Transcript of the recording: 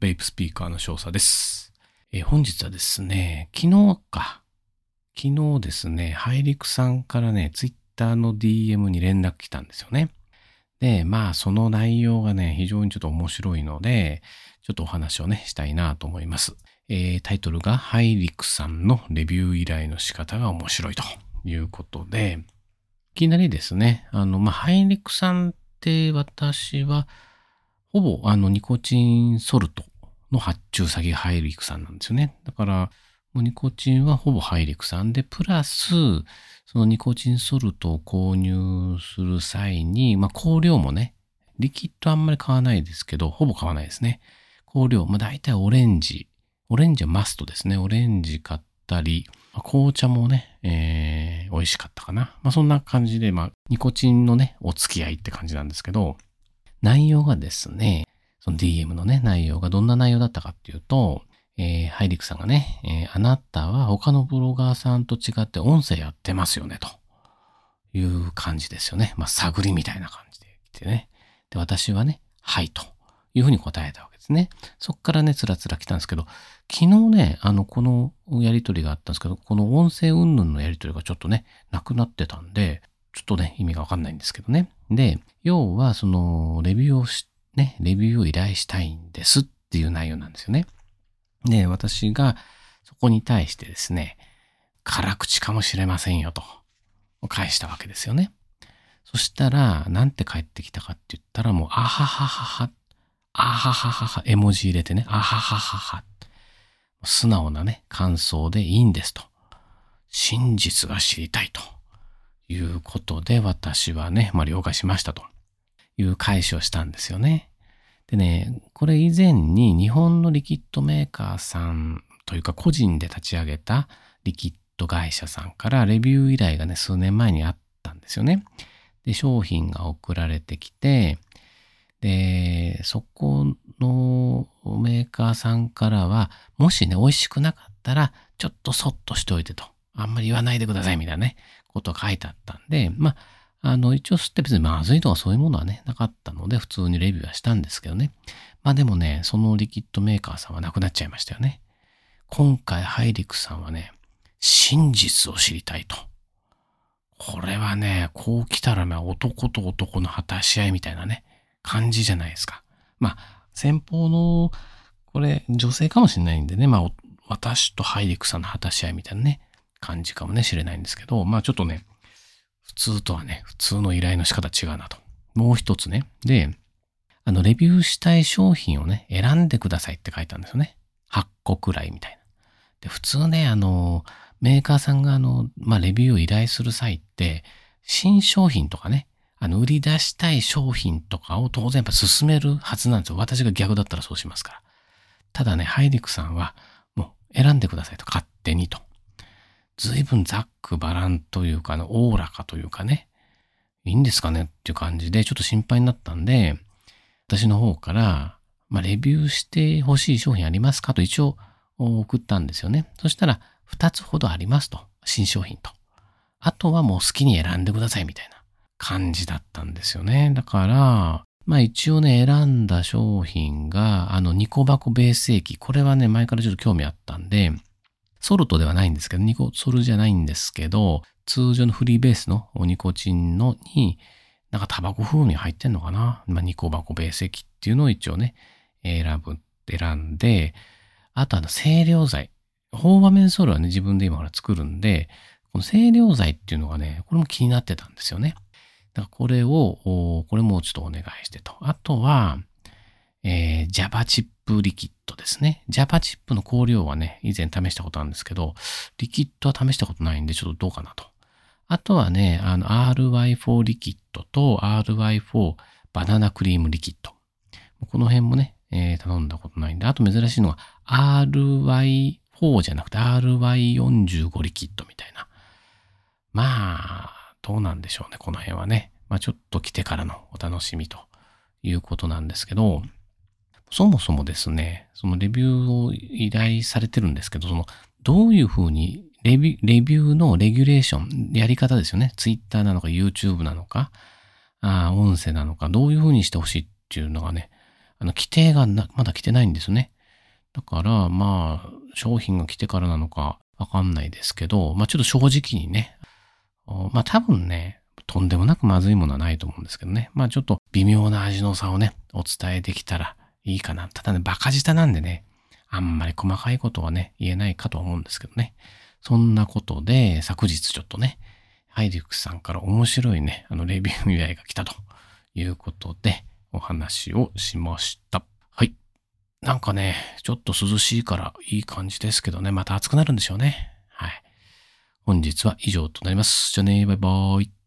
ベイプスピーカーの少佐です。えー本日はですね、昨日か。昨日ですね、ハイリクさんからね、ツイッターの DM に連絡来たんですよね。で、まあ、その内容がね、非常にちょっと面白いので、ちょっとお話をね、したいなと思います。えータイトルが、ハイリクさんのレビュー依頼の仕方が面白いということで、いきなりですね、あの、まあ、ハイリクさんって私は、ほぼあのニコチンソルトの発注先がハイリクさんなんですよね。だから、もうニコチンはほぼハイリクさんで、プラス、そのニコチンソルトを購入する際に、まあ香料もね、リキッドあんまり買わないですけど、ほぼ買わないですね。香料、まあ大体オレンジ。オレンジはマストですね。オレンジ買ったり、まあ紅茶もね、えー、美味しかったかな。まあそんな感じで、まあニコチンのね、お付き合いって感じなんですけど、内容がですね、その DM のね、内容がどんな内容だったかっていうと、えー、ハイリクさんがね、えーあなたは他のブロガーさんと違って音声やってますよね、という感じですよね。まあ、探りみたいな感じで来てね。で、私はね、はい、というふうに答えたわけですね。そっからね、つらつら来たんですけど、昨日ね、あの、このやりとりがあったんですけど、この音声云々のやりとりがちょっとね、なくなってたんで、ちょっとね、意味がわかんないんですけどね。で、要は、その、レビューをし、ね、レビューを依頼したいんですっていう内容なんですよね。で、私が、そこに対してですね、辛口かもしれませんよと、返したわけですよね。そしたら、なんて返ってきたかって言ったら、もう、あはははは、あはははは、絵文字入れてね、あはははは、素直なね、感想でいいんですと。真実が知りたいということで、私はね、まあ、了解しましたという返しをしたんですよね。でね、これ以前に日本のリキッドメーカーさんというか個人で立ち上げたリキッド会社さんからレビュー依頼がね、数年前にあったんですよね。で、商品が送られてきて、で、そこのメーカーさんからは、もしね、美味しくなかったら、ちょっとそっとしておいてと。あんまり言わないでくださいみたいなね、ことが書いてあったんで、まあ、あの、一応吸って別にまずいとかそういうものはね、なかったので、普通にレビューはしたんですけどね。まあでもね、そのリキッドメーカーさんはなくなっちゃいましたよね。今回、ハイリクさんはね、真実を知りたいと。これはね、こう来たらまあ男と男の果たし合いみたいなね、感じじゃないですか。まあ、先方の、これ、女性かもしれないんでね、まあ、私とハイリクさんの果たし合いみたいなね、感じかもね、しれないんですけど、まあちょっとね、普通とはね、普通の依頼の仕方違うなと。もう一つね。で、あの、レビューしたい商品をね、選んでくださいって書いたんですよね。8個くらいみたいな。で、普通ね、あの、メーカーさんがあの、まあ、レビューを依頼する際って、新商品とかね、あの、売り出したい商品とかを当然やっぱ進めるはずなんですよ。私が逆だったらそうしますから。ただね、ハイリクさんは、もう選んでくださいと、勝手にと。随分ざっくばらんというか、あの、おおらかというかね、いいんですかねっていう感じで、ちょっと心配になったんで、私の方から、まあ、レビューしてほしい商品ありますかと一応送ったんですよね。そしたら、2つほどありますと。新商品と。あとはもう好きに選んでくださいみたいな感じだったんですよね。だから、まあ一応ね、選んだ商品が、あの、ニコバコベース液。これはね、前からちょっと興味あったんで、ソルトではないんですけど、ニコソルじゃないんですけど、通常のフリーベースのニコチンのに、なんかタバコ風味入ってんのかな？まあ、ニコバコベース液っていうのを一応ね、選ぶ、選んで、あとあの、清涼剤。ホーバメンソールはね、自分で今から作るんで、この清涼剤っていうのがね、これも気になってたんですよね。だからこれを、これもちょっとお願いしてと。あとは、えー、ジャバチップリキッドですね。ジャバチップの香料はね、以前試したことあるんですけど、リキッドは試したことないんで、ちょっとどうかなと。あとはね、あの、RY4 リキッドと RY4 バナナクリームリキッド。この辺もね、えー頼んだことないんで、あと珍しいのは RY4 じゃなくて RY45 リキッドみたいな。まあ、どうなんでしょうね、この辺はね。まあちょっと来てからのお楽しみということなんですけど、そもそもですね、そのレビューを依頼されてるんですけど、その、どういうふうにレビュー、レビューのレギュレーション、やり方ですよね。Twitter なのか YouTube なのか、あー音声なのか、どういうふうにしてほしいっていうのがね、あの、規定がなまだ来てないんですね。だから、まあ、商品が来てからなのかわかんないですけど、まあちょっと正直にね、まあ多分ね、とんでもなくまずいものはないと思うんですけどね。まあちょっと微妙な味の差をね、お伝えできたらいいかな。ただね、バカ舌なんでね、あんまり細かいことはね、言えないかと思うんですけどね。そんなことで、昨日ちょっとね、ハイリュックさんから面白いね、あの、レビュー依頼が来たということで、お話をしました。はい。なんかね、ちょっと涼しいからいい感じですけどね、また暑くなるんでしょうね。はい。本日は以上となります。じゃあね、バイバーイ。